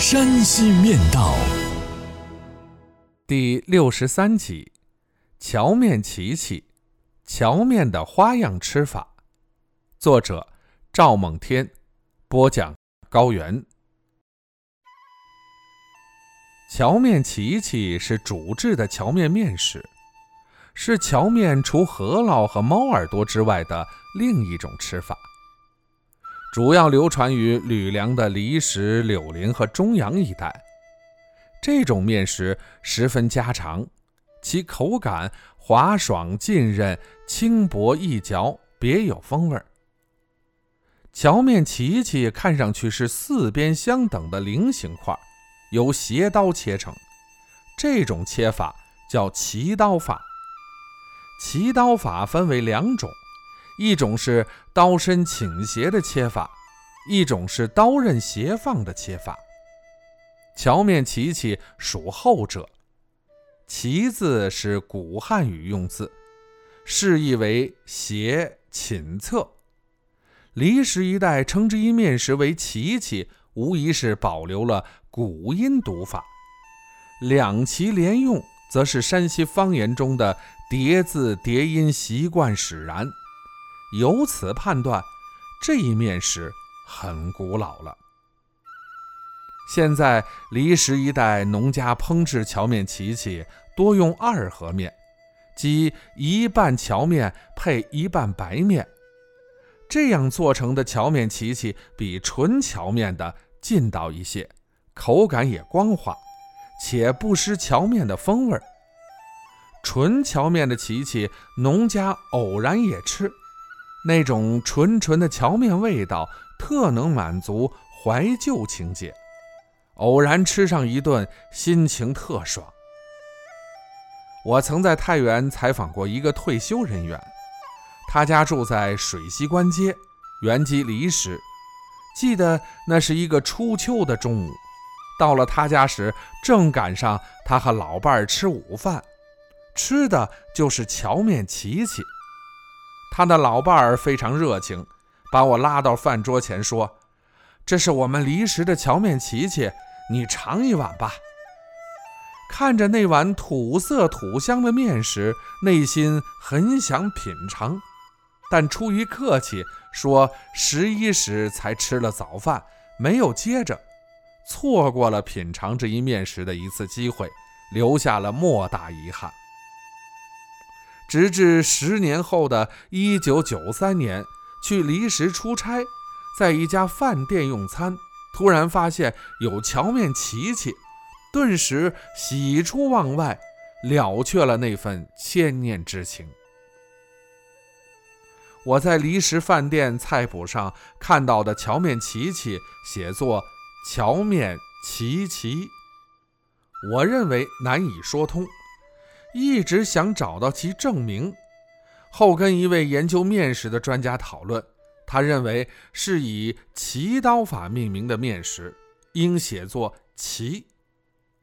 山西面道》第六十三集：荞面琪琪，荞面的花样吃法。作者：赵梦天，播讲：高原。荞面琪琪是煮制的荞面面食，是荞面除饸饹和猫耳朵之外的另一种吃法。主要流传于吕梁的离石、柳林和中阳一带。这种面食十分家常，其口感滑爽浸润、轻薄易嚼，别有风味。荞面荠荠看上去是四边相等的菱形块，由斜刀切成。这种切法叫齐刀法。齐刀法分为两种。一种是刀身倾斜的切法，一种是刀刃斜放的切法。荞面荠荠属后者。荠字是古汉语用字，释义为斜倾侧。离石一带称之一面食为荠荠，无疑是保留了古音读法。两齐连用，则是山西方言中的叠字叠音习惯使然。由此判断，这一面食很古老了。现在离石一带农家烹制荞面荠荠，多用二合面，即一半荞面配一半白面。这样做成的荞面荠荠比纯荞面的劲道一些，口感也光滑，且不失荞面的风味儿。纯荞面的荠荠，农家偶然也吃。那种纯纯的荞面味道，特能满足怀旧情节。偶然吃上一顿，心情特爽。我曾在太原采访过一个退休人员，他家住在水西关街，原籍离石。记得那是一个初秋的中午，到了他家时，正赶上他和老伴儿吃午饭，吃的就是荞面荠荠。他的老伴儿非常热情，把我拉到饭桌前说：“这是我们离石的荞面琪琪，你尝一碗吧。”看着那碗土色土香的面食，内心很想品尝，但出于客气，说十一时才吃了早饭，没有接着，错过了品尝这一面食的一次机会，留下了莫大遗憾。直至十年后的一九九三年，去离石出差，在一家饭店用餐，突然发现有荞面荠荠，顿时喜出望外，了却了那份千念之情。我在离石饭店菜谱上看到的荞面荠荠写作“荞面荠荠”，我认为难以说通。一直想找到其证明，后跟一位研究面食的专家讨论，他认为是以齐刀法命名的面食，应写作齐。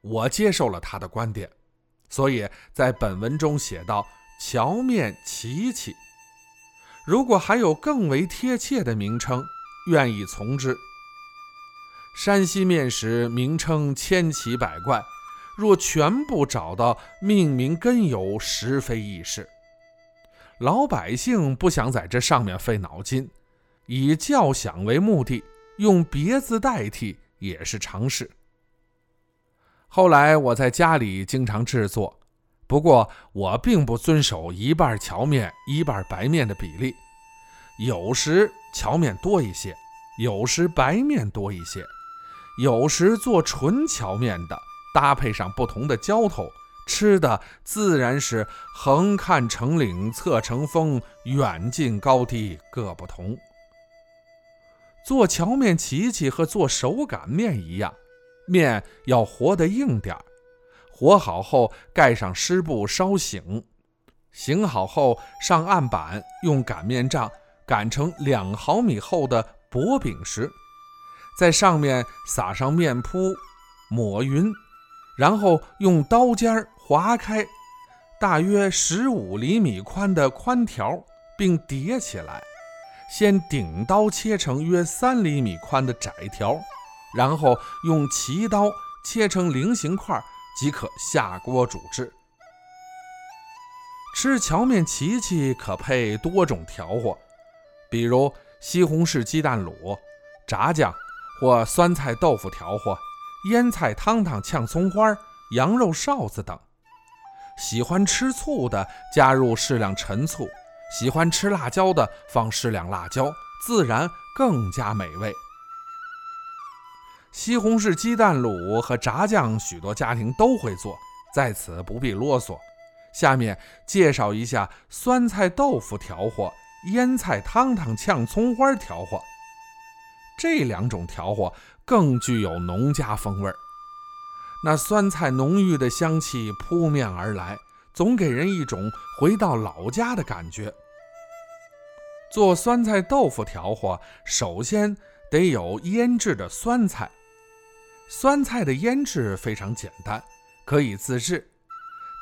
我接受了他的观点，所以在本文中写到荞面荠荠。如果还有更为贴切的名称，愿意从之。山西面食名称千奇百怪。若全部找到命名根由，实非易事。老百姓不想在这上面费脑筋，以叫响为目的，用别字代替也是常事。后来我在家里经常制作，不过我并不遵守一半荞面一半白面的比例，有时荞面多一些，有时白面多一些，有时做纯荞面的。搭配上不同的浇头，吃的自然是横看成岭侧成峰，远近高低各不同。做荞面荠荠和做手擀面一样，面要和得硬点儿。和好后盖上湿布烧醒，醒好后上案板，用擀面杖擀成两毫米厚的薄饼时，在上面撒上面铺，抹匀，然后用刀尖划开大约十五厘米宽的宽条，并叠起来。先顶刀切成约三厘米宽的窄条，然后用齐刀切成菱形块。即可下锅煮制。吃荞面荠荠可配多种调和，比如西红柿鸡蛋卤、炸酱或酸菜豆腐调和、腌菜汤汤、炝葱花、羊肉臊子等。喜欢吃醋的加入适量陈醋，喜欢吃辣椒的放适量辣椒，自然更加美味。西红柿鸡蛋卤和炸酱，许多家庭都会做，在此不必啰嗦。下面介绍一下酸菜豆腐调和、腌菜汤汤、炝葱花调和。这两种调和更具有农家风味儿。那酸菜浓郁的香气扑面而来，总给人一种回到老家的感觉。做酸菜豆腐调和，首先得有腌制的酸菜。酸菜的腌制非常简单，可以自制。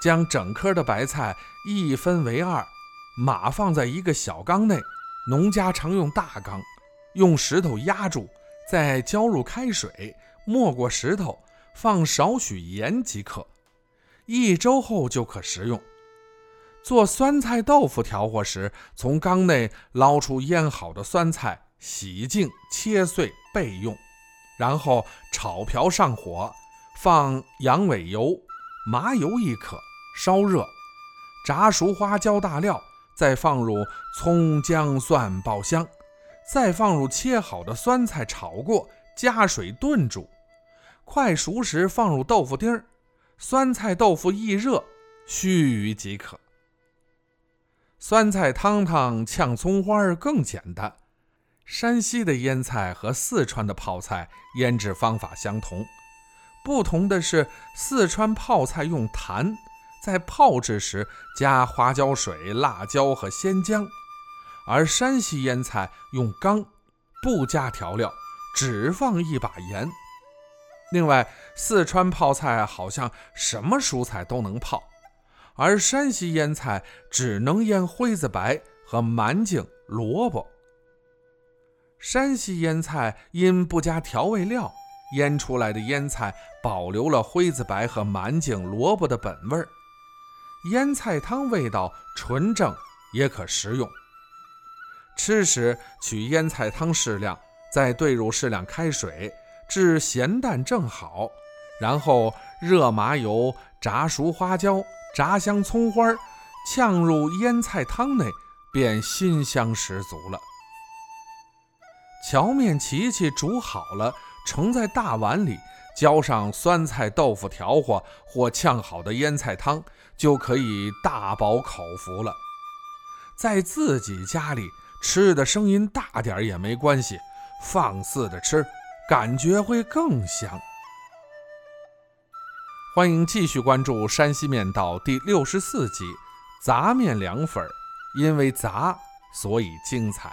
将整颗的白菜一分为二，码放在一个小缸内，农家常用大缸，用石头压住，再浇入开水，没过石头，放少许盐即可。一周后就可食用。做酸菜豆腐调和时，从缸内捞出腌好的酸菜，洗净切碎备用。然后炒瓢上火，放羊尾油、麻油一可，烧热，炸熟花椒大料，再放入葱姜蒜爆香，再放入切好的酸菜炒过，加水炖煮，快熟时放入豆腐丁儿，酸菜豆腐一热，须臾即可。酸菜汤汤炝葱花更简单。山西的腌菜和四川的泡菜腌制方法相同，不同的是，四川泡菜用坛，在泡制时加花椒水、辣椒和鲜姜；而山西腌菜用缸，不加调料，只放一把盐。另外，四川泡菜好像什么蔬菜都能泡，而山西腌菜只能腌灰子白和满井、萝卜。山西腌菜因不加调味料，腌出来的腌菜保留了灰子白和满井、萝卜的本味儿，腌菜汤味道纯正，也可食用。吃时取腌菜汤适量，再兑入适量开水，至咸淡正好，然后热麻油，炸熟花椒，炸香葱花，呛入腌菜汤内，便馨香十足了。荞面琪琪煮好了，盛在大碗里，浇上酸菜豆腐调和或炝好的腌菜汤，就可以大饱口福了。在自己家里吃的声音大点也没关系，放肆的吃，感觉会更香。欢迎继续关注《山西面道》第六十四集：杂面凉粉，因为杂，所以精彩。